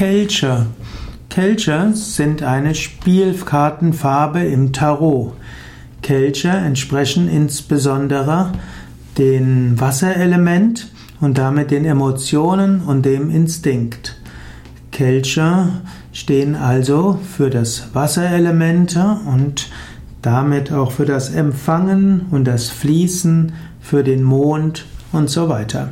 Kelche. Kelche sind eine Spielkartenfarbe im Tarot. Kelche entsprechen insbesondere dem Wasserelement und damit den Emotionen und dem Instinkt. Kelche stehen also für das Wasserelement und damit auch für das Empfangen und das Fließen, für den Mond und so weiter.